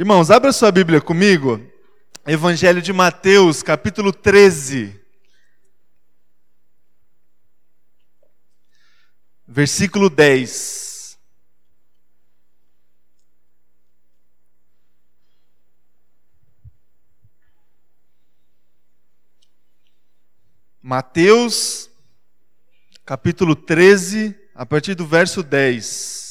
Irmãos, abra sua Bíblia comigo. Evangelho de Mateus, capítulo 13. Versículo 10. Mateus, capítulo 13, a partir do verso 10.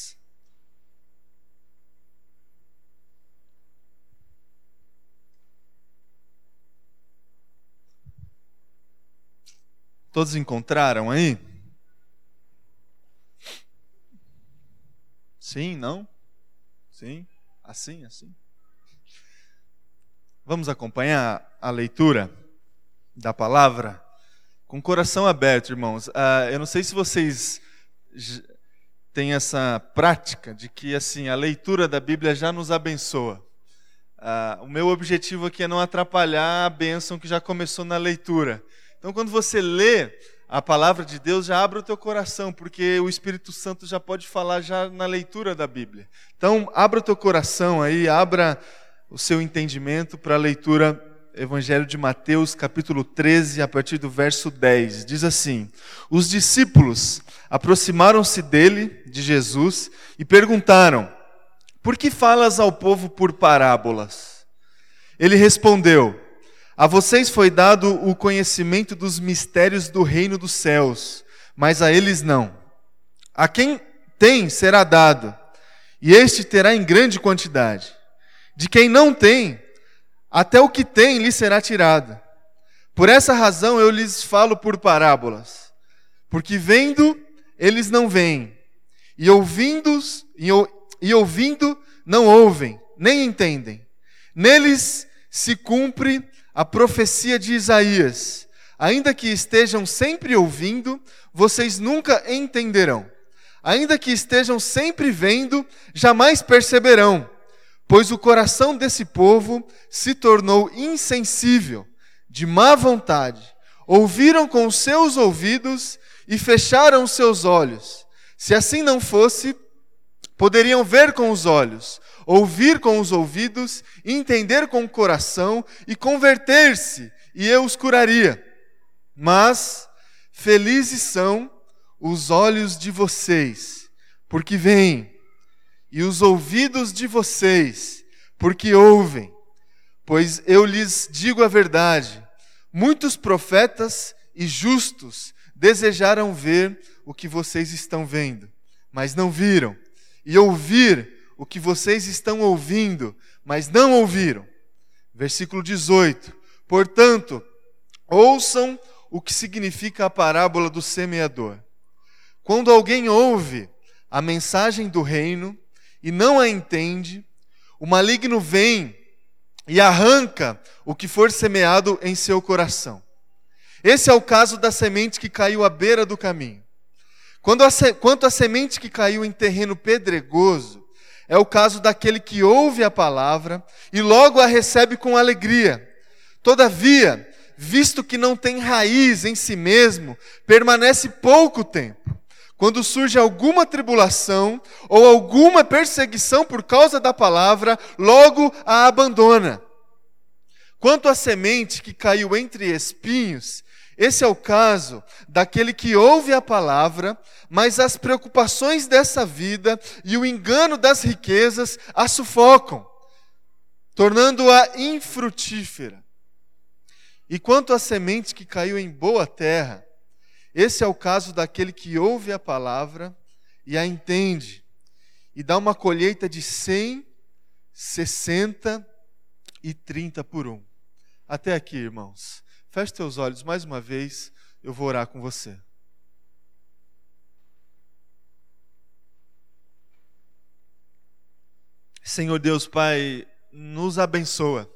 Todos encontraram aí? Sim, não? Sim? Assim, assim? Vamos acompanhar a leitura da palavra com o coração aberto, irmãos. Uh, eu não sei se vocês têm essa prática de que assim a leitura da Bíblia já nos abençoa. Uh, o meu objetivo aqui é não atrapalhar a bênção que já começou na leitura. Então, quando você lê a palavra de Deus, já abre o teu coração, porque o Espírito Santo já pode falar já na leitura da Bíblia. Então, abra o teu coração aí, abra o seu entendimento para a leitura Evangelho de Mateus, capítulo 13, a partir do verso 10. Diz assim: Os discípulos aproximaram-se dele, de Jesus, e perguntaram: Por que falas ao povo por parábolas? Ele respondeu: a vocês foi dado o conhecimento dos mistérios do reino dos céus, mas a eles não. A quem tem será dado, e este terá em grande quantidade. De quem não tem, até o que tem lhe será tirado. Por essa razão eu lhes falo por parábolas, porque vendo eles não veem, e ouvindo e ouvindo não ouvem, nem entendem. Neles se cumpre a profecia de Isaías: Ainda que estejam sempre ouvindo, vocês nunca entenderão. Ainda que estejam sempre vendo, jamais perceberão, pois o coração desse povo se tornou insensível, de má vontade. Ouviram com os seus ouvidos e fecharam seus olhos. Se assim não fosse, poderiam ver com os olhos, ouvir com os ouvidos, entender com o coração e converter-se, e eu os curaria. Mas felizes são os olhos de vocês, porque veem, e os ouvidos de vocês, porque ouvem. Pois eu lhes digo a verdade: muitos profetas e justos desejaram ver o que vocês estão vendo, mas não viram, e ouvir o que vocês estão ouvindo, mas não ouviram. Versículo 18. Portanto, ouçam o que significa a parábola do semeador. Quando alguém ouve a mensagem do reino e não a entende, o maligno vem e arranca o que for semeado em seu coração. Esse é o caso da semente que caiu à beira do caminho. Quando a, quanto à semente que caiu em terreno pedregoso, é o caso daquele que ouve a palavra e logo a recebe com alegria. Todavia, visto que não tem raiz em si mesmo, permanece pouco tempo. Quando surge alguma tribulação ou alguma perseguição por causa da palavra, logo a abandona. Quanto à semente que caiu entre espinhos, esse é o caso daquele que ouve a palavra, mas as preocupações dessa vida e o engano das riquezas a sufocam, tornando-a infrutífera. E quanto à semente que caiu em boa terra, esse é o caso daquele que ouve a palavra e a entende, e dá uma colheita de 100, 60 e 30 por um. Até aqui, irmãos. Feche teus olhos mais uma vez, eu vou orar com você. Senhor Deus Pai, nos abençoa.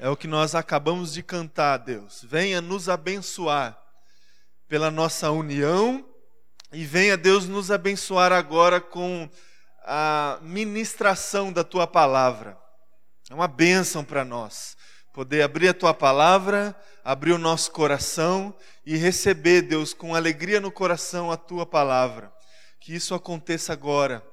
É o que nós acabamos de cantar, Deus. Venha nos abençoar pela nossa união e venha, Deus, nos abençoar agora com a ministração da tua palavra. É uma bênção para nós poder abrir a tua palavra, abrir o nosso coração e receber, Deus, com alegria no coração a tua palavra. Que isso aconteça agora,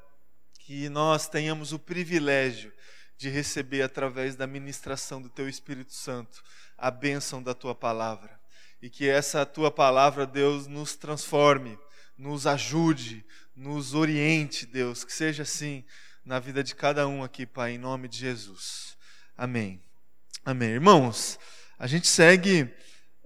que nós tenhamos o privilégio de receber através da ministração do teu Espírito Santo a bênção da tua palavra. E que essa tua palavra, Deus, nos transforme, nos ajude, nos oriente, Deus, que seja assim na vida de cada um aqui, Pai, em nome de Jesus. Amém. Amém. Irmãos, a gente segue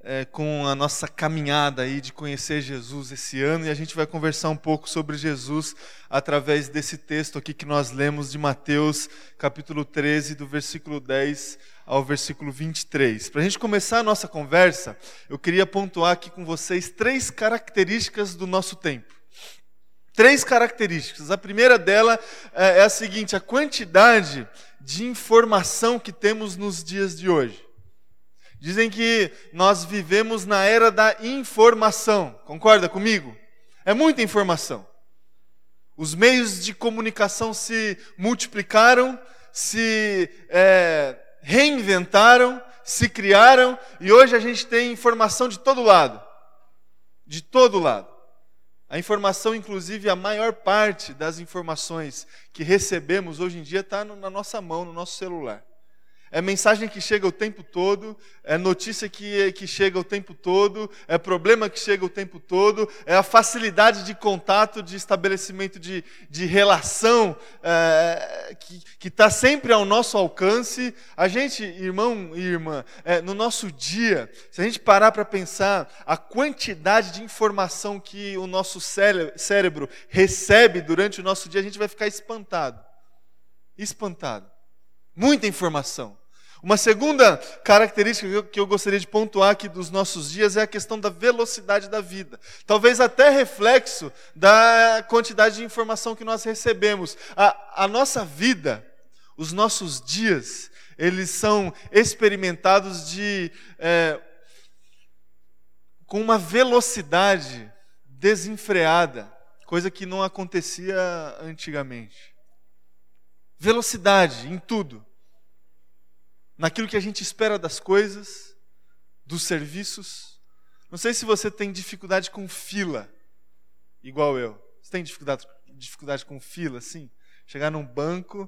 é, com a nossa caminhada aí de conhecer Jesus esse ano e a gente vai conversar um pouco sobre Jesus através desse texto aqui que nós lemos de Mateus, capítulo 13, do versículo 10 ao versículo 23. Para a gente começar a nossa conversa, eu queria pontuar aqui com vocês três características do nosso tempo. Três características. A primeira dela é, é a seguinte: a quantidade de informação que temos nos dias de hoje. Dizem que nós vivemos na era da informação. Concorda comigo? É muita informação. Os meios de comunicação se multiplicaram, se é, reinventaram, se criaram e hoje a gente tem informação de todo lado. De todo lado. A informação, inclusive, a maior parte das informações que recebemos hoje em dia está na nossa mão, no nosso celular. É mensagem que chega o tempo todo, é notícia que, que chega o tempo todo, é problema que chega o tempo todo, é a facilidade de contato, de estabelecimento de, de relação é, que está sempre ao nosso alcance. A gente, irmão e irmã, é, no nosso dia, se a gente parar para pensar a quantidade de informação que o nosso cérebro recebe durante o nosso dia, a gente vai ficar espantado. Espantado. Muita informação. Uma segunda característica que eu gostaria de pontuar aqui dos nossos dias é a questão da velocidade da vida. Talvez até reflexo da quantidade de informação que nós recebemos. A, a nossa vida, os nossos dias, eles são experimentados de é, com uma velocidade desenfreada, coisa que não acontecia antigamente. Velocidade em tudo naquilo que a gente espera das coisas, dos serviços. Não sei se você tem dificuldade com fila, igual eu. Você tem dificuldade, dificuldade com fila, assim? Chegar num banco,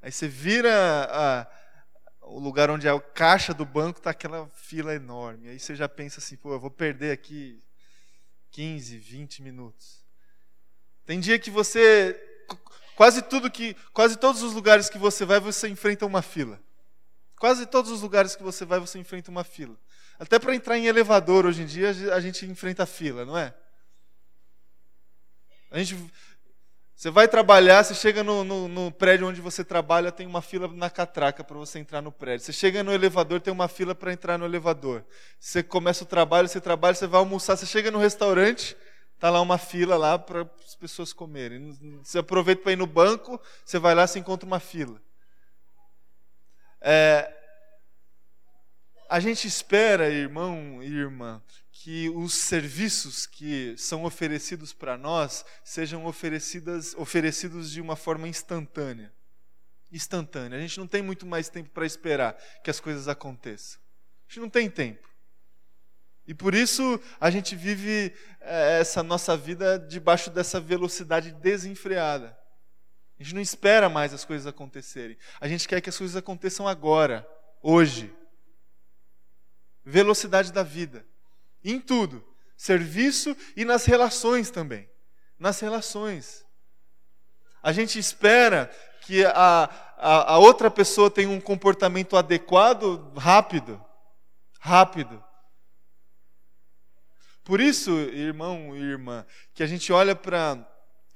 aí você vira a, o lugar onde é a caixa do banco, está aquela fila enorme. Aí você já pensa assim, pô, eu vou perder aqui 15, 20 minutos. Tem dia que você quase tudo que quase todos os lugares que você vai você enfrenta uma fila. Quase todos os lugares que você vai, você enfrenta uma fila. Até para entrar em elevador hoje em dia, a gente enfrenta fila, não é? A gente, você vai trabalhar, você chega no, no, no prédio onde você trabalha, tem uma fila na catraca para você entrar no prédio. Você chega no elevador, tem uma fila para entrar no elevador. Você começa o trabalho, você trabalha, você vai almoçar, você chega no restaurante, Está lá uma fila lá para as pessoas comerem. Você aproveita para ir no banco, você vai lá, você encontra uma fila. É, a gente espera, irmão e irmã, que os serviços que são oferecidos para nós sejam oferecidas, oferecidos de uma forma instantânea. Instantânea. A gente não tem muito mais tempo para esperar que as coisas aconteçam. A gente não tem tempo. E por isso a gente vive é, essa nossa vida debaixo dessa velocidade desenfreada. A gente não espera mais as coisas acontecerem. A gente quer que as coisas aconteçam agora, hoje. Velocidade da vida. Em tudo. Serviço e nas relações também. Nas relações. A gente espera que a, a, a outra pessoa tenha um comportamento adequado rápido. Rápido. Por isso, irmão e irmã, que a gente olha para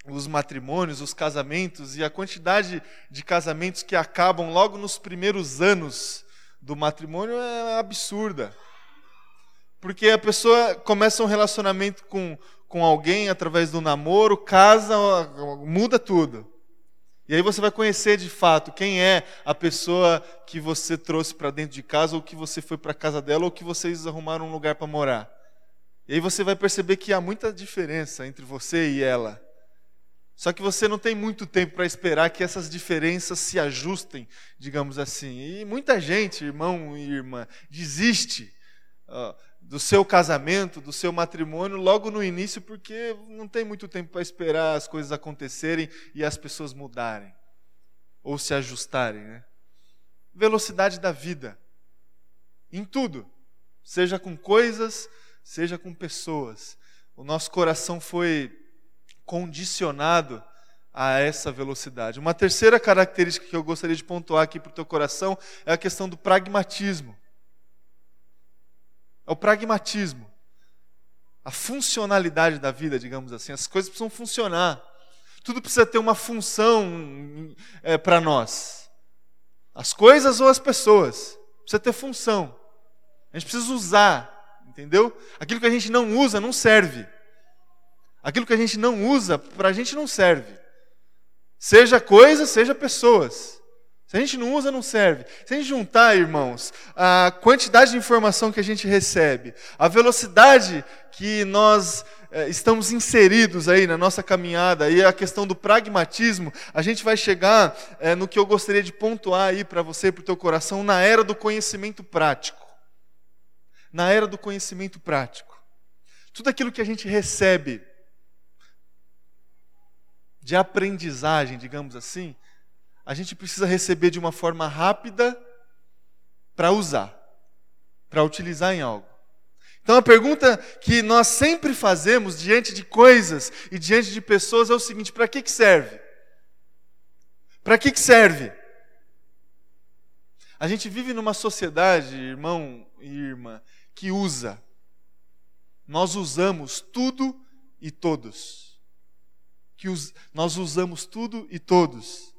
os matrimônios, os casamentos e a quantidade de casamentos que acabam logo nos primeiros anos do matrimônio é absurda. Porque a pessoa começa um relacionamento com, com alguém através do namoro, casa, muda tudo. E aí você vai conhecer de fato quem é a pessoa que você trouxe para dentro de casa, ou que você foi para casa dela, ou que vocês arrumaram um lugar para morar. E aí você vai perceber que há muita diferença entre você e ela. Só que você não tem muito tempo para esperar que essas diferenças se ajustem, digamos assim. E muita gente, irmão e irmã, desiste uh, do seu casamento, do seu matrimônio, logo no início, porque não tem muito tempo para esperar as coisas acontecerem e as pessoas mudarem ou se ajustarem. Né? velocidade da vida. Em tudo. Seja com coisas, seja com pessoas. O nosso coração foi condicionado a essa velocidade. Uma terceira característica que eu gostaria de pontuar aqui para o teu coração é a questão do pragmatismo. É o pragmatismo. A funcionalidade da vida, digamos assim. As coisas precisam funcionar. Tudo precisa ter uma função é, para nós. As coisas ou as pessoas. Precisa ter função. A gente precisa usar, entendeu? Aquilo que a gente não usa não serve. Aquilo que a gente não usa, para a gente não serve. Seja coisas, seja pessoas. Se a gente não usa, não serve. Se a gente juntar, irmãos, a quantidade de informação que a gente recebe, a velocidade que nós é, estamos inseridos aí na nossa caminhada e a questão do pragmatismo, a gente vai chegar é, no que eu gostaria de pontuar aí para você, para o teu coração, na era do conhecimento prático na era do conhecimento prático. Tudo aquilo que a gente recebe de aprendizagem, digamos assim, a gente precisa receber de uma forma rápida para usar, para utilizar em algo. Então a pergunta que nós sempre fazemos diante de coisas e diante de pessoas é o seguinte: para que, que serve? Para que, que serve? A gente vive numa sociedade, irmão e irmã, que usa. Nós usamos tudo e todos. Que us, nós usamos tudo e todos.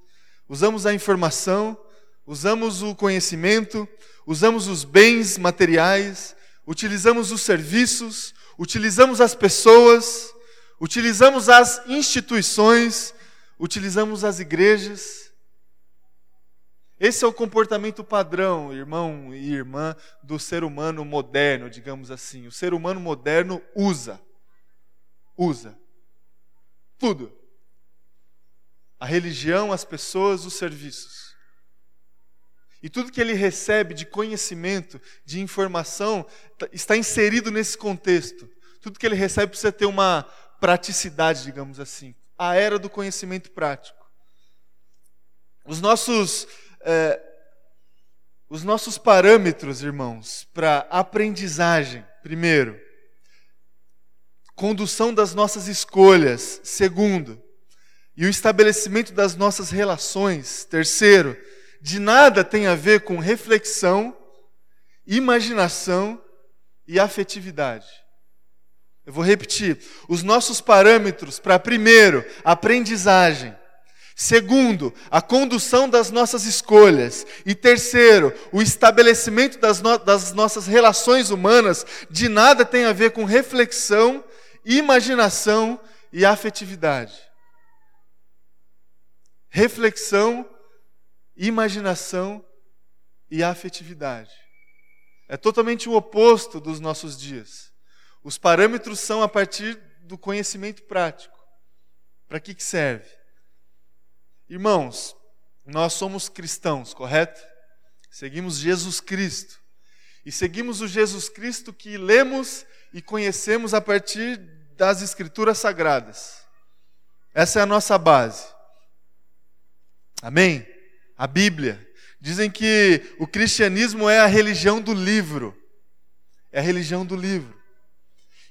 Usamos a informação, usamos o conhecimento, usamos os bens materiais, utilizamos os serviços, utilizamos as pessoas, utilizamos as instituições, utilizamos as igrejas. Esse é o comportamento padrão, irmão e irmã, do ser humano moderno, digamos assim. O ser humano moderno usa. Usa. Tudo. A religião, as pessoas, os serviços. E tudo que ele recebe de conhecimento, de informação, tá, está inserido nesse contexto. Tudo que ele recebe precisa ter uma praticidade, digamos assim. A era do conhecimento prático. Os nossos é, os nossos parâmetros, irmãos, para aprendizagem, primeiro, condução das nossas escolhas, segundo, e o estabelecimento das nossas relações, terceiro, de nada tem a ver com reflexão, imaginação e afetividade. Eu vou repetir. Os nossos parâmetros para, primeiro, aprendizagem, Segundo, a condução das nossas escolhas. E terceiro, o estabelecimento das, no das, nossas relações humanas de nada tem a ver com reflexão, imaginação e afetividade. Reflexão, imaginação e afetividade. É totalmente o oposto dos nossos dias. Os parâmetros são a partir do conhecimento prático. Para que, que serve? Irmãos, nós somos cristãos, correto? Seguimos Jesus Cristo. E seguimos o Jesus Cristo que lemos e conhecemos a partir das Escrituras Sagradas. Essa é a nossa base. Amém? A Bíblia. Dizem que o cristianismo é a religião do livro. É a religião do livro.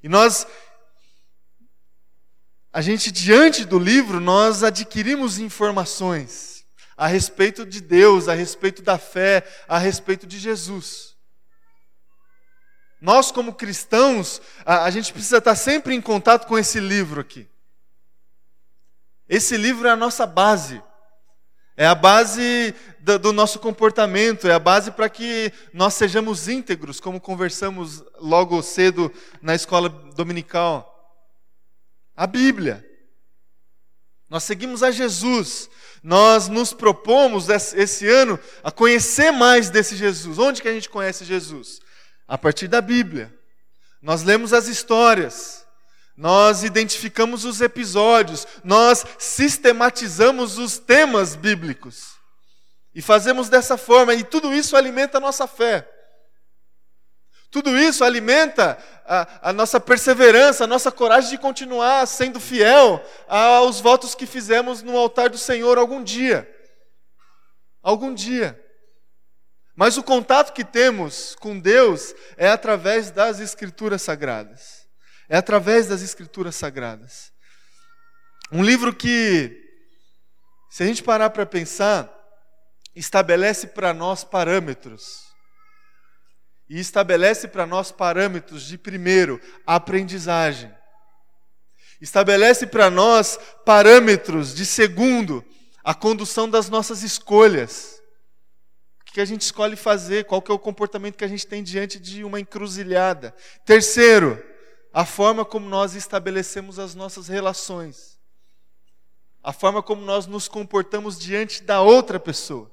E nós a gente, diante do livro, nós adquirimos informações a respeito de Deus, a respeito da fé, a respeito de Jesus. Nós, como cristãos, a, a gente precisa estar sempre em contato com esse livro aqui. Esse livro é a nossa base. É a base do, do nosso comportamento, é a base para que nós sejamos íntegros, como conversamos logo cedo na escola dominical a Bíblia. Nós seguimos a Jesus. Nós nos propomos esse ano a conhecer mais desse Jesus. Onde que a gente conhece Jesus? A partir da Bíblia. Nós lemos as histórias. Nós identificamos os episódios, nós sistematizamos os temas bíblicos. E fazemos dessa forma, e tudo isso alimenta a nossa fé. Tudo isso alimenta a, a, nossa perseverança, a nossa coragem de continuar sendo fiel aos votos que fizemos no altar do Senhor algum dia. Algum dia. Mas o contato que temos com Deus é através das Escrituras Sagradas. É através das Escrituras Sagradas. Um livro que, se a gente parar para pensar, estabelece para nós parâmetros. E estabelece para nós parâmetros de, primeiro, aprendizagem. Estabelece para nós parâmetros de, segundo, a condução das nossas escolhas. Que a gente escolhe fazer, qual que é o comportamento que a gente tem diante de uma encruzilhada. Terceiro, a forma como nós estabelecemos as nossas relações. A forma como nós nos comportamos diante da outra pessoa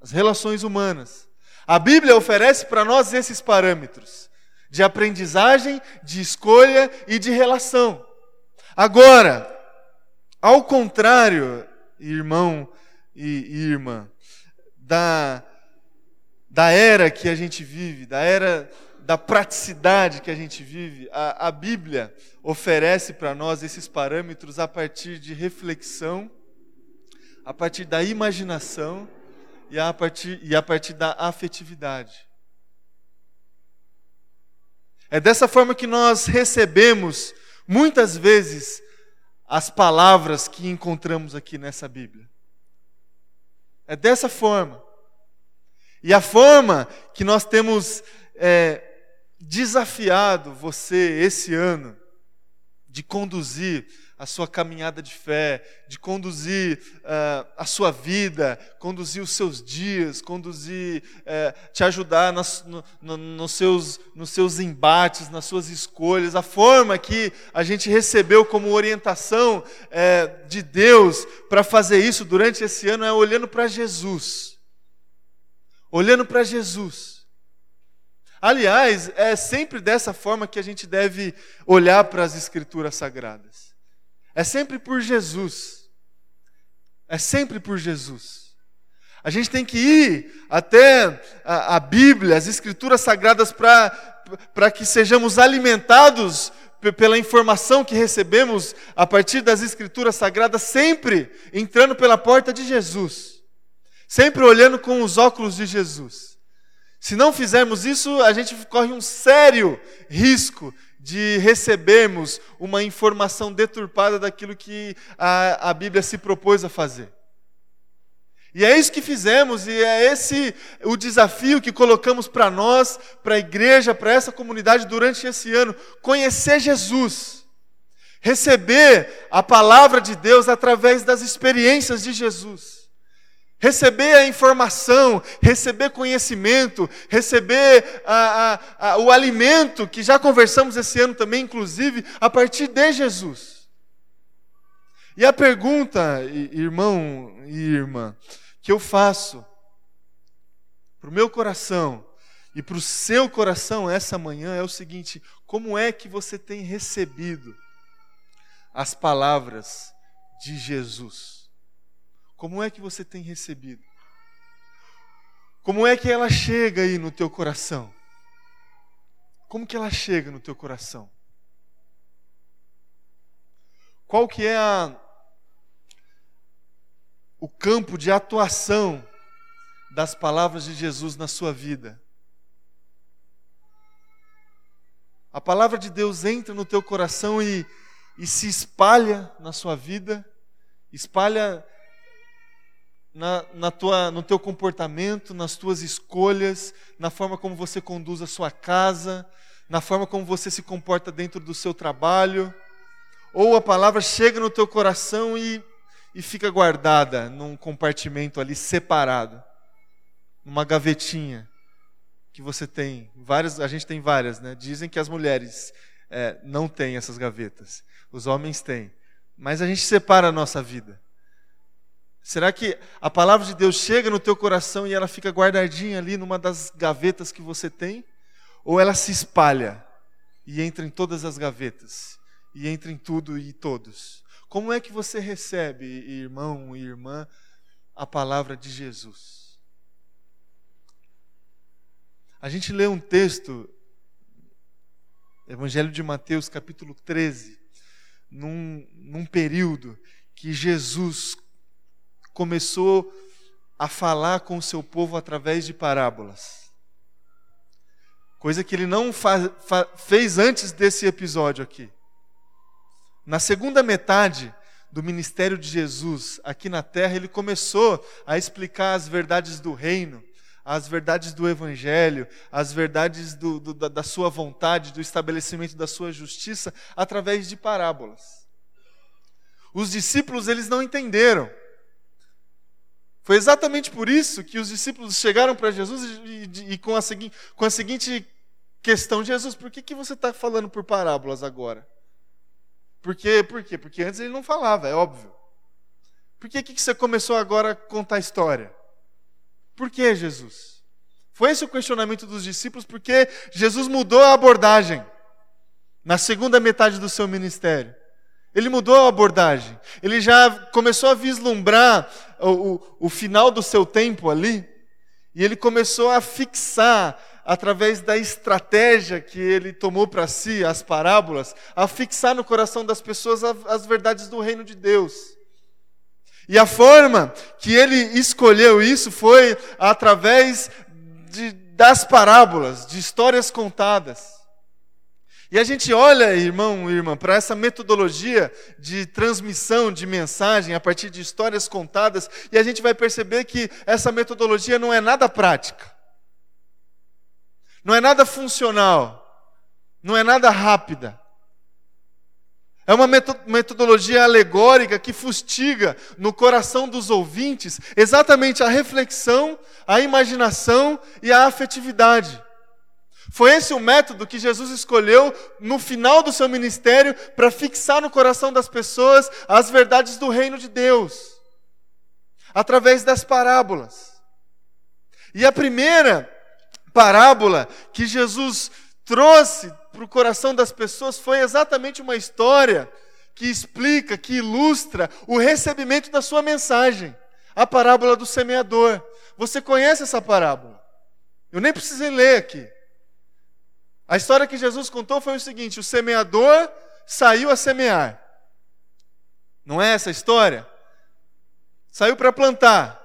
as relações humanas. A Bíblia oferece para nós esses parâmetros de aprendizagem, de escolha e de relação. Agora, ao contrário, irmão e irmã, da, da era que a gente vive, da era da praticidade que a gente vive, a, a Bíblia oferece para nós esses parâmetros a partir de reflexão, a partir da imaginação e a partir, e a partir da afetividade. É dessa forma que nós recebemos, muitas vezes, as palavras que encontramos aqui nessa Bíblia. É dessa forma. E a forma que nós temos é, desafiado você esse ano de conduzir a sua caminhada de fé, de conduzir uh, a sua vida, conduzir os seus dias, conduzir, uh, te ajudar nas, no, no, nos, seus, nos seus embates, nas suas escolhas. A forma que a gente recebeu como orientação uh, de Deus para fazer isso durante esse ano é olhando para Jesus. Olhando para Jesus. Aliás, é sempre dessa forma que a gente deve olhar para as Escrituras Sagradas. É sempre por Jesus. É sempre por Jesus. A gente tem que ir até a, a Bíblia, as Escrituras Sagradas, para que sejamos alimentados pela informação que recebemos a partir das Escrituras Sagradas, sempre entrando pela porta de Jesus, sempre olhando com os óculos de Jesus. Se não fizermos isso, a gente corre um sério risco de recebermos uma informação deturpada daquilo que a, a Bíblia se propôs a fazer. E é isso que fizemos, e é esse o desafio que colocamos para nós, para a igreja, para essa comunidade durante esse ano: conhecer Jesus, receber a palavra de Deus através das experiências de Jesus receber a informação, receber conhecimento, receber a, a, a, o alimento, que já conversamos esse ano também, inclusive, a partir de Jesus. E a pergunta, irmão e irmã, que eu faço para o meu coração e para o seu coração essa manhã é o seguinte: como é que você tem recebido as palavras de Jesus? Como é que você tem recebido? Como é que ela chega aí no teu coração? Como que ela chega no teu coração? Qual que é a, o campo de atuação das palavras de Jesus na sua vida? A palavra de Deus entra no teu coração e, e se espalha na sua vida, espalha na, na tua, no teu comportamento, nas tuas escolhas, na forma como você conduz a sua casa, na forma como você se comporta dentro do seu trabalho, ou a palavra chega no teu coração e, e fica guardada num compartimento ali separado, numa gavetinha que você tem. Várias, a gente tem várias, né? Dizem que as mulheres é, não têm essas gavetas, os homens têm. Mas a gente separa a nossa vida. Será que a palavra de Deus chega no teu coração e ela fica guardadinha ali numa das gavetas que você tem? Ou ela se espalha e entra em todas as gavetas? E entra em tudo e todos? Como é que você recebe, irmão e irmã, a palavra de Jesus? A gente lê um texto, Evangelho de Mateus, capítulo 13, num, num período que Jesus começou a falar com o seu povo através de parábolas. Coisa que ele não faz, fa, fez antes desse episódio aqui. Na segunda metade do ministério de Jesus aqui na terra, ele começou a explicar as verdades do reino, as verdades do Evangelho, as verdades do, do, da, da sua vontade, do estabelecimento da sua justiça, através de parábolas. Os discípulos eles não entenderam. Foi exatamente por isso que os discípulos chegaram para Jesus e, e, e com, a com, a seguinte questão: Jesus, por que, que você está falando por parábolas agora? Por quê? Por quê? Porque antes ele não falava, é óbvio. Por que, que você começou agora a contar a história? Por que, Jesus? Foi esse o questionamento dos discípulos, porque Jesus mudou a abordagem na segunda metade do seu ministério. Ele mudou a abordagem. Ele já começou a vislumbrar o, o, o final do seu tempo ali. E ele começou a fixar, através da estratégia que ele tomou para si, as parábolas, a fixar no coração das pessoas as verdades do reino de Deus. E a forma que ele escolheu isso foi através de, das parábolas, de histórias contadas. E a gente olha, irmão e irmã, para essa metodologia de transmissão de mensagem a partir de histórias contadas, e a gente vai perceber que essa metodologia não é nada prática, não é nada funcional, não é nada rápida. É uma metodologia alegórica que fustiga no coração dos ouvintes exatamente a reflexão, a imaginação e a afetividade. Foi esse o método que Jesus escolheu no final do seu ministério para fixar no coração das pessoas as verdades do reino de Deus, através das parábolas. E a primeira parábola que Jesus trouxe para o coração das pessoas foi exatamente uma história que explica, que ilustra o recebimento da sua mensagem. A parábola do semeador. Você conhece essa parábola? Eu nem precisei ler aqui. A história que Jesus contou foi o seguinte: o semeador saiu a semear. Não é essa a história? Saiu para plantar.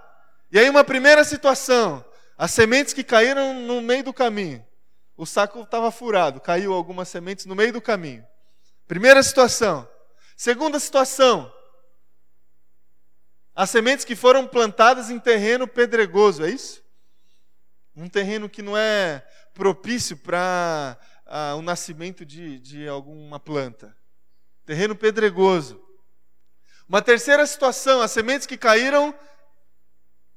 E aí, uma primeira situação: as sementes que caíram no meio do caminho. O saco estava furado, caiu algumas sementes no meio do caminho. Primeira situação. Segunda situação: as sementes que foram plantadas em terreno pedregoso, é isso? Um terreno que não é propício para ah, o nascimento de, de alguma planta. Terreno pedregoso. Uma terceira situação, as sementes que caíram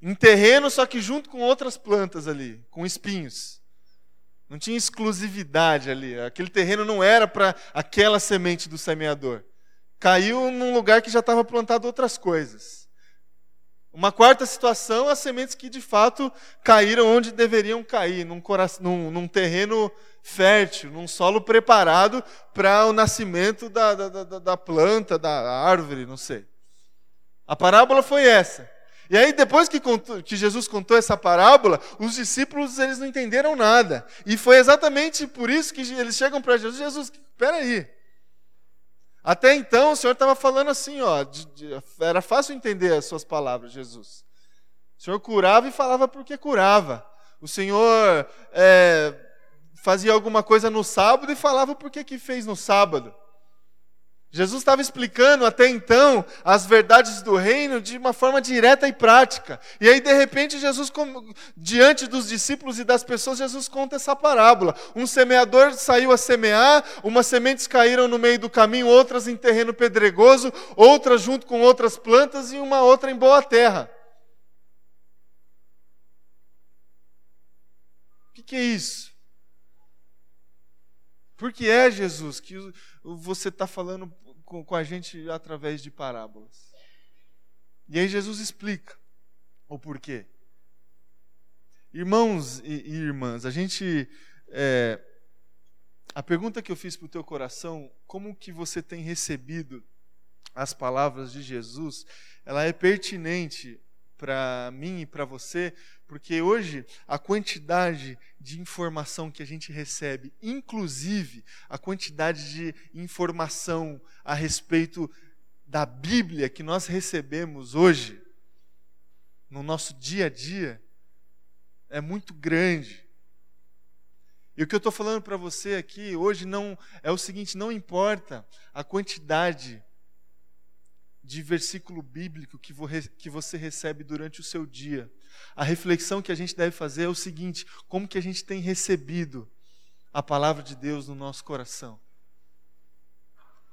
em terreno, só que junto com outras plantas ali, com espinhos. Não tinha exclusividade ali. Aquele terreno não era para aquela semente do semeador. Caiu num lugar que já estava plantado outras coisas. Uma quarta situação, as sementes que de fato caíram onde deveriam cair, num, num, num terreno fértil, num solo preparado para o nascimento da, da, da, da, planta, da árvore, não sei. A parábola foi essa. E aí, depois que, contou, que Jesus contou essa parábola, os discípulos eles não entenderam nada. E foi exatamente por isso que eles chegam para Jesus: Jesus, espera aí. Até então o Senhor estava falando assim, ó, de, de, era fácil entender as suas palavras, Jesus. O Senhor curava e falava porque curava. O Senhor é, fazia alguma coisa no sábado e falava porque que fez no sábado. Jesus estava explicando até então as verdades do reino de uma forma direta e prática. E aí, de repente, Jesus, diante dos discípulos e das pessoas, Jesus conta essa parábola. Um semeador saiu a semear, umas sementes caíram no meio do caminho, outras em terreno pedregoso, outras junto com outras plantas e uma outra em boa terra. O que, que é isso? Por que é, Jesus, que você está falando com, com a gente através de parábolas. E aí Jesus explica o porquê. Irmãos e, irmãs, a gente. É, a pergunta que eu fiz para o teu coração, como que você tem recebido as palavras de Jesus, ela é pertinente para mim e para você, porque hoje a quantidade de informação que a gente recebe, inclusive a quantidade de informação a respeito da Bíblia que nós recebemos hoje, no nosso dia a dia é muito grande. E o que eu estou falando para você aqui hoje não é o seguinte: não importa a quantidade de versículo bíblico que, que você recebe durante o seu dia. A reflexão que a gente deve fazer é o seguinte: como que a gente tem recebido a palavra de Deus no nosso coração?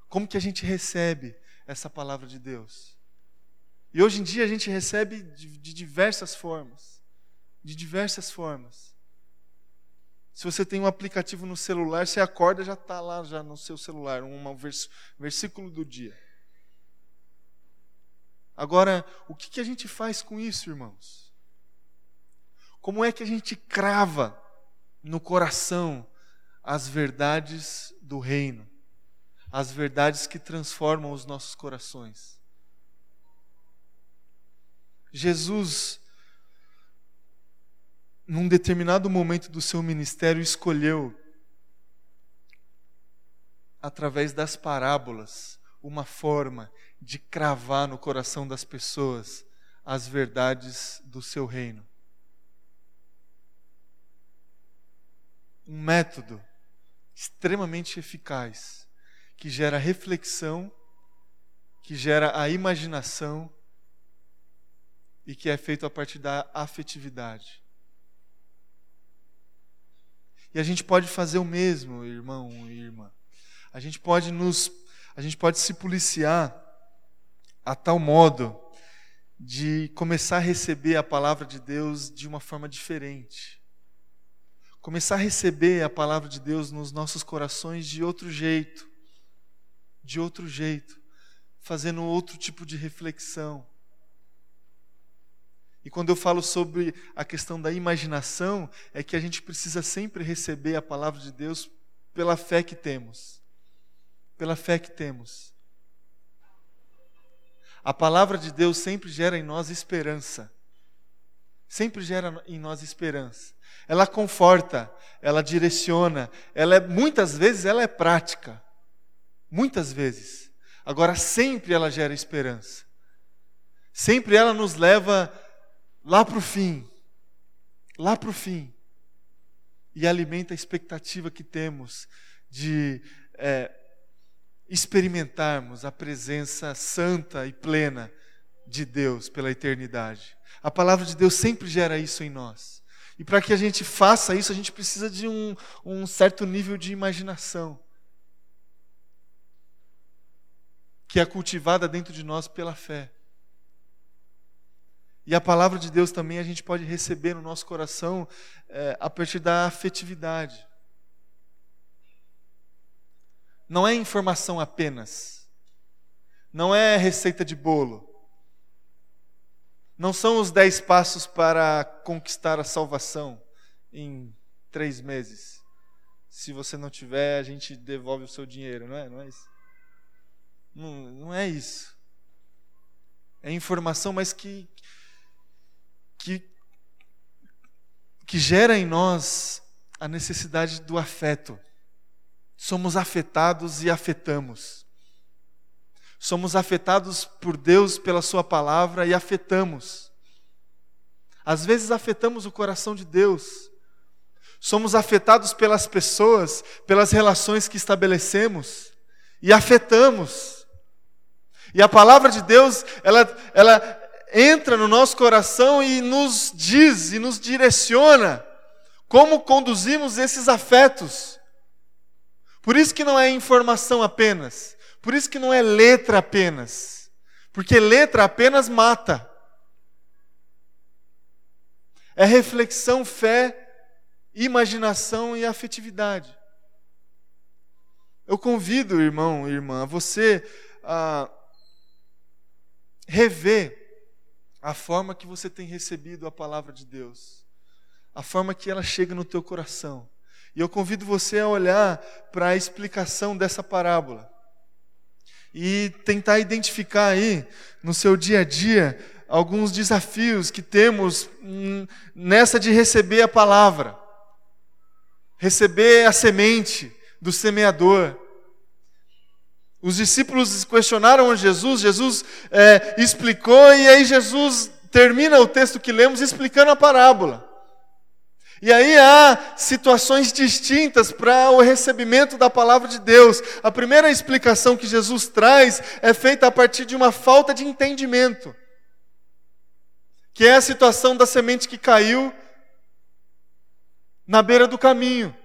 Como que a gente recebe essa palavra de Deus? E hoje em dia a gente recebe de, de diversas formas. De diversas formas. Se você tem um aplicativo no celular, você acorda já está lá já no seu celular, um vers versículo do dia. Agora, o que, que a gente faz com isso, irmãos? Como é que a gente crava no coração as verdades do reino, as verdades que transformam os nossos corações? Jesus num determinado momento do seu ministério, escolheu, através das parábolas, uma forma de cravar no coração das pessoas as verdades do seu reino. Um método extremamente eficaz, que gera reflexão, que gera a imaginação e que é feito a partir da afetividade. E a gente pode fazer o mesmo, irmão e irmã. A gente pode nos a gente pode se policiar a tal modo de começar a receber a palavra de Deus de uma forma diferente. Começar a receber a palavra de Deus nos nossos corações de outro jeito. De outro jeito, fazendo outro tipo de reflexão e quando eu falo sobre a questão da imaginação, é que a gente precisa sempre receber a palavra de Deus pela fé que temos. Pela fé que temos. A palavra de Deus sempre gera em nós esperança. Sempre gera em nós esperança. Ela conforta, ela direciona, ela é muitas vezes ela é prática. Muitas vezes. Agora sempre ela gera esperança. Sempre ela nos leva lá para o fim, lá para o fim, e alimenta a expectativa que temos de é, experimentarmos a presença santa e plena de Deus pela eternidade. A palavra de Deus sempre gera isso em nós. E para que a gente faça isso, a gente precisa de um, um certo nível de imaginação. Que é cultivada dentro de nós pela fé. E a palavra de Deus também a gente pode receber no nosso coração é, a partir da afetividade. Não é informação apenas. Não é receita de bolo. Não são os dez passos para conquistar a salvação em três meses. Se você não tiver, a gente devolve o seu dinheiro, não é? Não é isso. Não, não é isso. É informação, mas que, que, que gera em nós a necessidade do afeto. Somos afetados e afetamos. Somos afetados por Deus pela Sua palavra e afetamos. Às vezes afetamos o coração de Deus. Somos afetados pelas pessoas, pelas relações que estabelecemos e afetamos. E a palavra de Deus, ela, ela, entra no nosso coração e nos diz e nos direciona como conduzimos esses afetos. Por isso que não é informação apenas, por isso que não é letra apenas, porque letra apenas mata. É reflexão, fé, imaginação e afetividade. Eu convido, irmão e irmã, você a rever a forma que você tem recebido a palavra de Deus, a forma que ela chega no teu coração. E eu convido você a olhar para a explicação dessa parábola e tentar identificar aí no seu dia a dia alguns desafios que temos nessa de receber a palavra, receber a semente do semeador. Os discípulos questionaram Jesus, Jesus é, explicou, e aí Jesus termina o texto que lemos explicando a parábola. E aí há situações distintas para o recebimento da palavra de Deus. A primeira explicação que Jesus traz é feita a partir de uma falta de entendimento, que é a situação da semente que caiu na beira do caminho.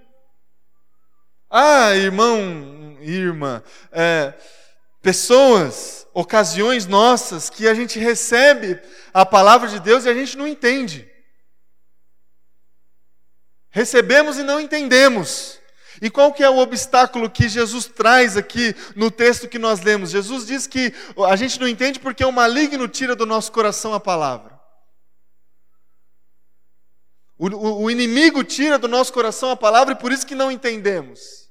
Ah, irmão, irmã, é, pessoas, ocasiões nossas que a gente recebe a palavra de Deus e a gente não entende. Recebemos e não entendemos. E qual que é o obstáculo que Jesus traz aqui no texto que nós lemos? Jesus diz que a gente não entende porque o maligno tira do nosso coração a palavra. O, o, o inimigo tira do nosso coração a palavra e por isso que não entendemos.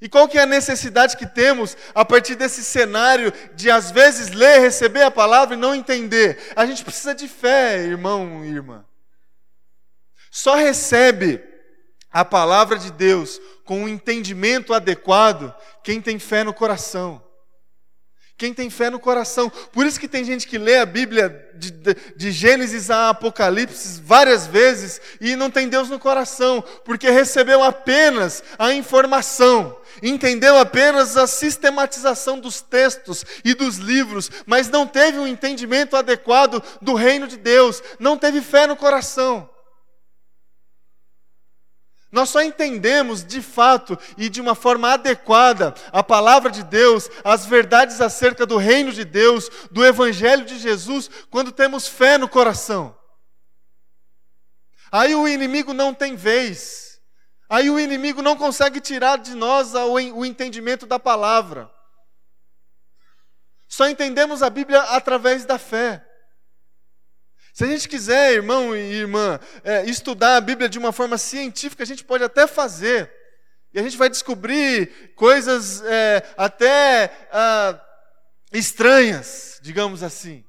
E qual que é a necessidade que temos a partir desse cenário de às vezes ler, receber a palavra e não entender? A gente precisa de fé, irmão e irmã. Só recebe a palavra de Deus com um entendimento adequado quem tem fé no coração. Quem tem fé no coração. Por isso que tem gente que lê a Bíblia de, de, de, Gênesis a Apocalipse várias vezes e não tem Deus no coração, porque recebeu apenas a informação, entendeu apenas a sistematização dos textos e dos livros, mas não teve um entendimento adequado do reino de Deus, não teve fé no coração. Nós só entendemos de fato e de uma forma adequada a palavra de Deus, as verdades acerca do reino de Deus, do evangelho de Jesus, quando temos fé no coração. Aí o inimigo não tem vez. Aí o inimigo não consegue tirar de nós o entendimento da palavra. Só entendemos a Bíblia através da fé. Se a gente quiser, irmão e irmã, é, estudar a Bíblia de uma forma científica, a gente pode até fazer. E a gente vai descobrir coisas é, até ah, estranhas, digamos assim.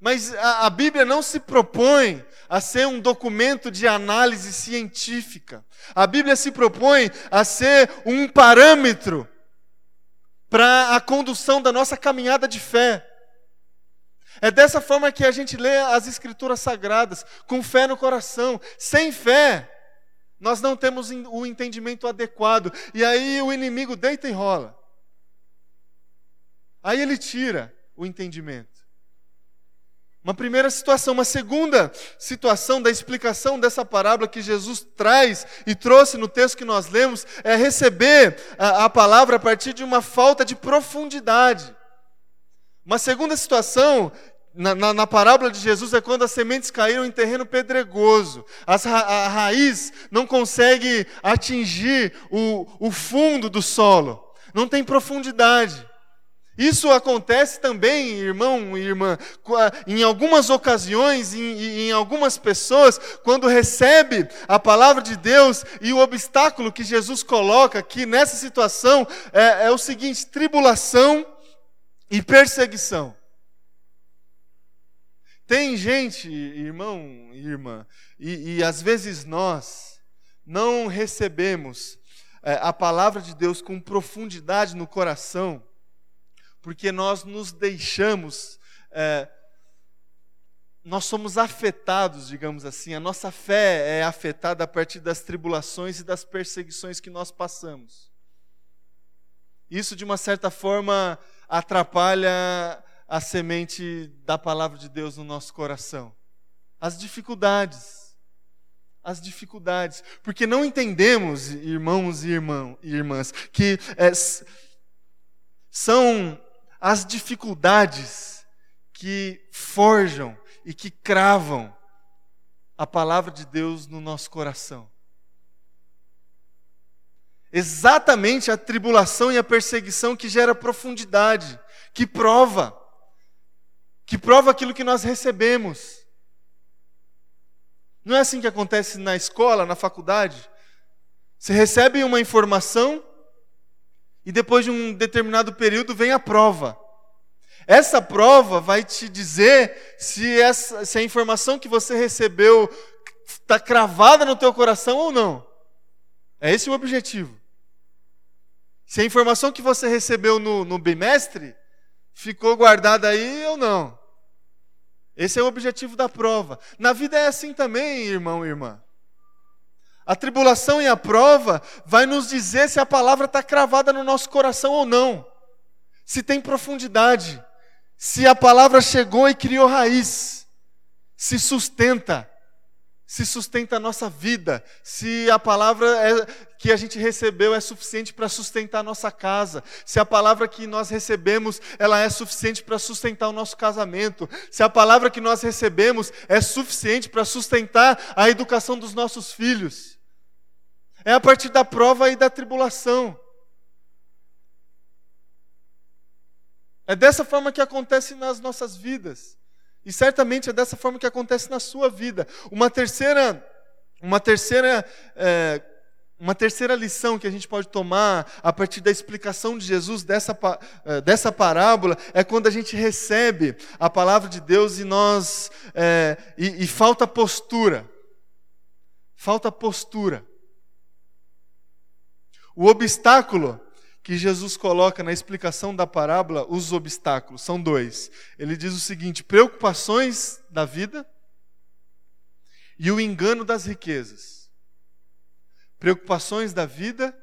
Mas a, a Bíblia não se propõe a ser um documento de análise científica. A Bíblia se propõe a ser um parâmetro para a condução da nossa caminhada de fé. É dessa forma que a gente lê as Escrituras Sagradas, com fé no coração. Sem fé, nós não temos o entendimento adequado. E aí o inimigo deita e rola. Aí ele tira o entendimento. Uma primeira situação. Uma segunda situação da explicação dessa parábola que Jesus traz e trouxe no texto que nós lemos é receber a, a palavra a partir de uma falta de profundidade. Uma segunda situação na, na, na, parábola de Jesus é quando as sementes caíram em terreno pedregoso. As, a, a raiz não consegue atingir o, o fundo do solo. Não tem profundidade. Isso acontece também, irmão e irmã, em algumas ocasiões, em, em, algumas pessoas, quando recebe a palavra de Deus e o obstáculo que Jesus coloca aqui nessa situação é, é o seguinte: tribulação e perseguição. Tem gente, irmão e irmã, e, e às vezes nós não recebemos é, a palavra de Deus com profundidade no coração, porque nós nos deixamos, é, nós somos afetados, digamos assim, a nossa fé é afetada a partir das tribulações e das perseguições que nós passamos. Isso, de uma certa forma, atrapalha a semente da palavra de Deus no nosso coração? As dificuldades. As dificuldades. Porque não entendemos, irmãos e irmão, irmãs, que é, são as dificuldades que forjam e que cravam a palavra de Deus no nosso coração. Exatamente a tribulação e a perseguição que gera profundidade, que prova, que prova aquilo que nós recebemos. Não é assim que acontece na escola, na faculdade? Você recebe uma informação e depois de um determinado período vem a prova. Essa prova vai te dizer se, essa, se a informação que você recebeu está cravada no teu coração ou não. É esse o objetivo. Se a informação que você recebeu no, no bimestre ficou guardada aí ou não. Esse é o objetivo da prova. Na vida é assim também, irmão e irmã. A tribulação e a prova vai nos dizer se a palavra está cravada no nosso coração ou não. Se tem profundidade. Se a palavra chegou e criou raiz. Se sustenta se sustenta a nossa vida, se a palavra é, que a gente recebeu é suficiente para sustentar a nossa casa, se a palavra que nós recebemos ela é suficiente para sustentar o nosso casamento, se a palavra que nós recebemos é suficiente para sustentar a educação dos nossos filhos. É a partir da prova e da tribulação. É dessa forma que acontece nas nossas vidas. E certamente é dessa forma que acontece na sua vida. Uma terceira, uma terceira, é, uma terceira lição que a gente pode tomar a partir da explicação de Jesus dessa, é, dessa parábola é quando a gente recebe a palavra de Deus e nós é, e, e falta postura. Falta postura. O obstáculo que Jesus coloca na explicação da parábola, os obstáculos, são dois. Ele diz o seguinte: preocupações da vida e o engano das riquezas. Preocupações da vida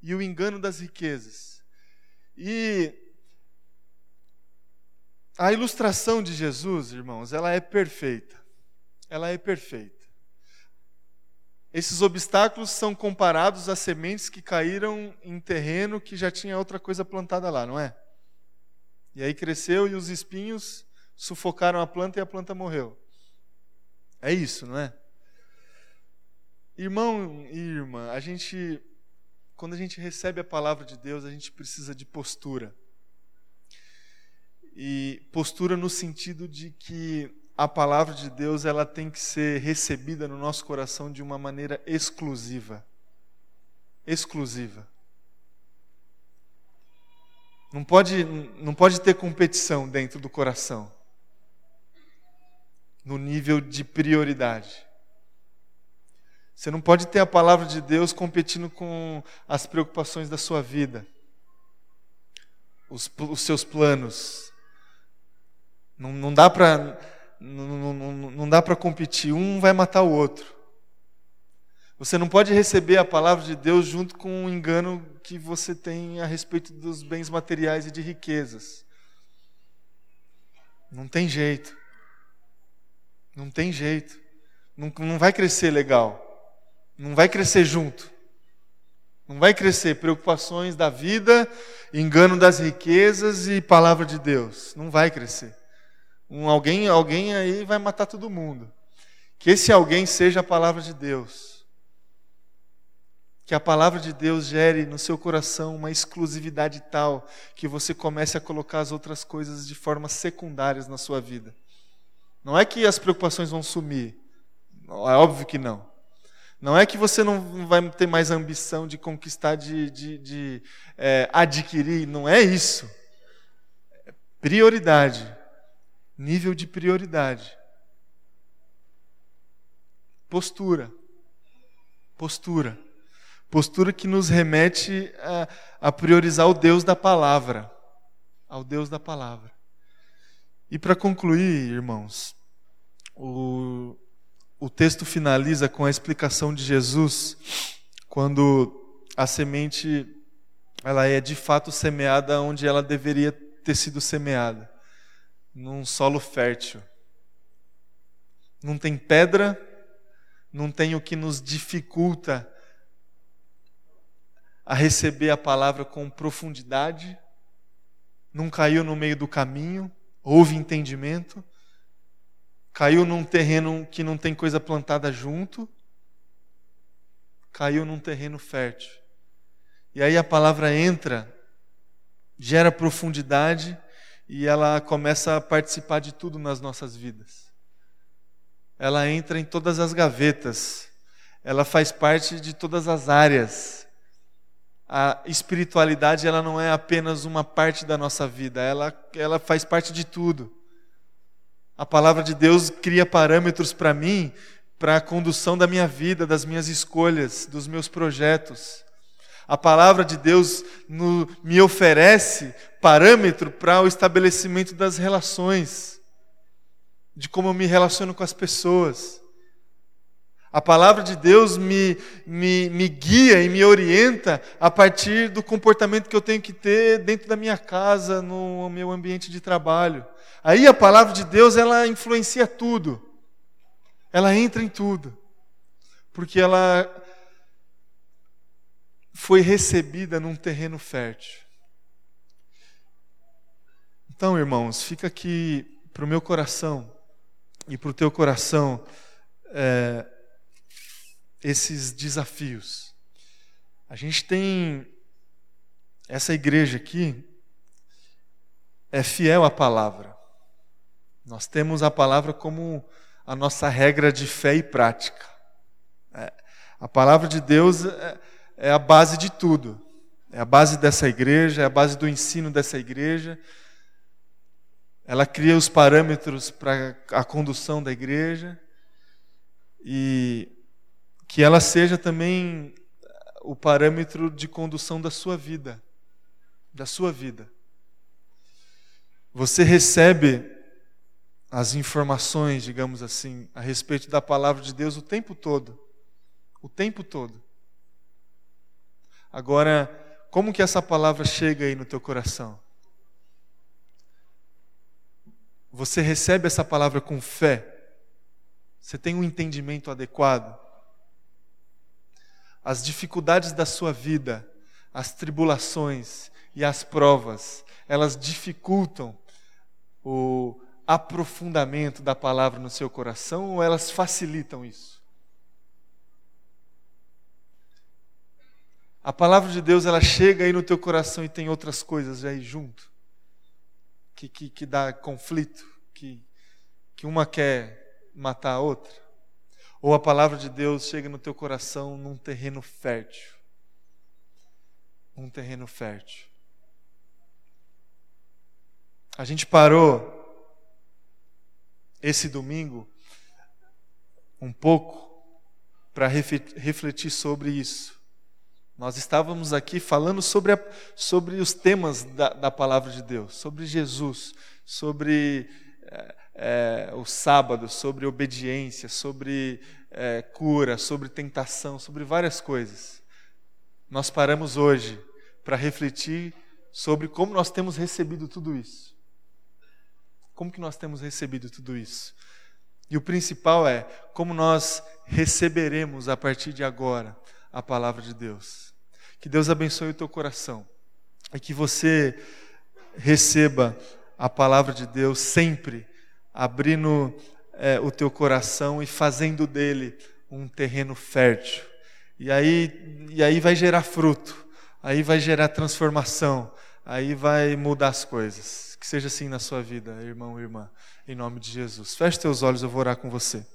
e o engano das riquezas. E a ilustração de Jesus, irmãos, ela é perfeita. Ela é perfeita. Esses obstáculos são comparados a sementes que caíram em terreno que já tinha outra coisa plantada lá, não é? E aí cresceu e os espinhos sufocaram a planta e a planta morreu. É isso, não é? Irmão e irmã, a gente quando a gente recebe a palavra de Deus, a gente precisa de postura. E postura no sentido de que a palavra de Deus ela tem que ser recebida no nosso coração de uma maneira exclusiva. Exclusiva. Não pode, não pode ter competição dentro do coração. No nível de prioridade. Você não pode ter a palavra de Deus competindo com as preocupações da sua vida, os, os seus planos. Não, não dá para não, dá para competir, um vai matar o outro. Você não pode receber a palavra de Deus junto com o engano que você tem a respeito dos bens materiais e de riquezas. Não tem jeito. Não tem jeito. Não, não vai crescer legal. Não vai crescer junto. Não vai crescer preocupações da vida, engano das riquezas e palavra de Deus. Não vai crescer. Um alguém, alguém aí vai matar todo mundo. Que esse alguém seja a palavra de Deus. Que a palavra de Deus gere no seu coração uma exclusividade tal que você comece a colocar as outras coisas de forma secundárias na sua vida. Não é que as preocupações vão sumir. É óbvio que não. Não é que você não vai ter mais ambição de conquistar, de, de, de é, adquirir. Não é isso. É prioridade nível de prioridade. Postura. Postura. Postura que nos remete a, a priorizar o Deus da palavra. Ao Deus da palavra. E para concluir, irmãos, o, o texto finaliza com a explicação de Jesus quando a semente ela é de fato semeada onde ela deveria ter sido semeada num solo fértil. Não tem pedra, não tem o que nos dificulta a receber a palavra com profundidade, não caiu no meio do caminho, houve entendimento, caiu num terreno que não tem coisa plantada junto, caiu num terreno fértil. E aí a palavra entra, gera profundidade e ela começa a participar de tudo nas nossas vidas. Ela entra em todas as gavetas, ela faz parte de todas as áreas. A espiritualidade ela não é apenas uma parte da nossa vida, ela, ela faz parte de tudo. A palavra de Deus cria parâmetros para mim, para a condução da minha vida, das minhas escolhas, dos meus projetos. A palavra de Deus no, me oferece parâmetro para o estabelecimento das relações. de como eu me relaciono com as pessoas. A palavra de Deus me, me, me guia e me orienta a partir do comportamento que eu tenho que ter dentro da minha casa, no meu ambiente de trabalho. Aí a palavra de Deus, ela influencia tudo. Ela entra em tudo. Porque ela foi recebida num terreno fértil. Então, irmãos, fica aqui para o meu coração e para o teu coração. É, esses desafios. A gente tem essa igreja aqui é fiel à palavra. Nós temos a palavra como a nossa regra de fé e prática. É, a palavra de Deus é, é a base de tudo. É a base dessa igreja, é a base do ensino dessa igreja. Ela cria os parâmetros para a condução da igreja. E que ela seja também o parâmetro de condução da sua vida, da sua vida. Você recebe as informações, digamos assim, a respeito da palavra de Deus o tempo todo. O tempo todo. Agora, como que essa palavra chega aí no teu coração? Você recebe essa palavra com fé? Você tem um entendimento adequado? as dificuldades da sua vida, as tribulações e as provas, elas dificultam o aprofundamento da palavra no seu coração ou elas facilitam isso? A palavra de Deus ela chega aí no teu coração e tem outras coisas aí junto que, que, que dá conflito, que, que uma quer matar a outra. Ou a palavra de Deus chega no teu coração num terreno fértil. Um terreno fértil. A gente parou esse domingo um pouco para refletir sobre isso. Nós estávamos aqui falando sobre, a, sobre os temas da, da palavra de Deus, sobre Jesus, sobre é, o sábado, sobre obediência, sobre é, cura, sobre tentação, sobre várias coisas. Nós paramos hoje para refletir sobre como nós temos recebido tudo isso. Como que nós temos recebido tudo isso? E o principal é como nós receberemos a partir de agora a palavra de Deus. Que Deus abençoe o teu coração e que você receba a palavra de Deus sempre abrindo é, o teu coração e fazendo dele um terreno fértil. E aí, e aí vai gerar fruto, aí vai gerar transformação, aí vai mudar as coisas. Que seja assim na sua vida, irmão e irmã, em nome de Jesus. Feche teus olhos, eu vou orar com você.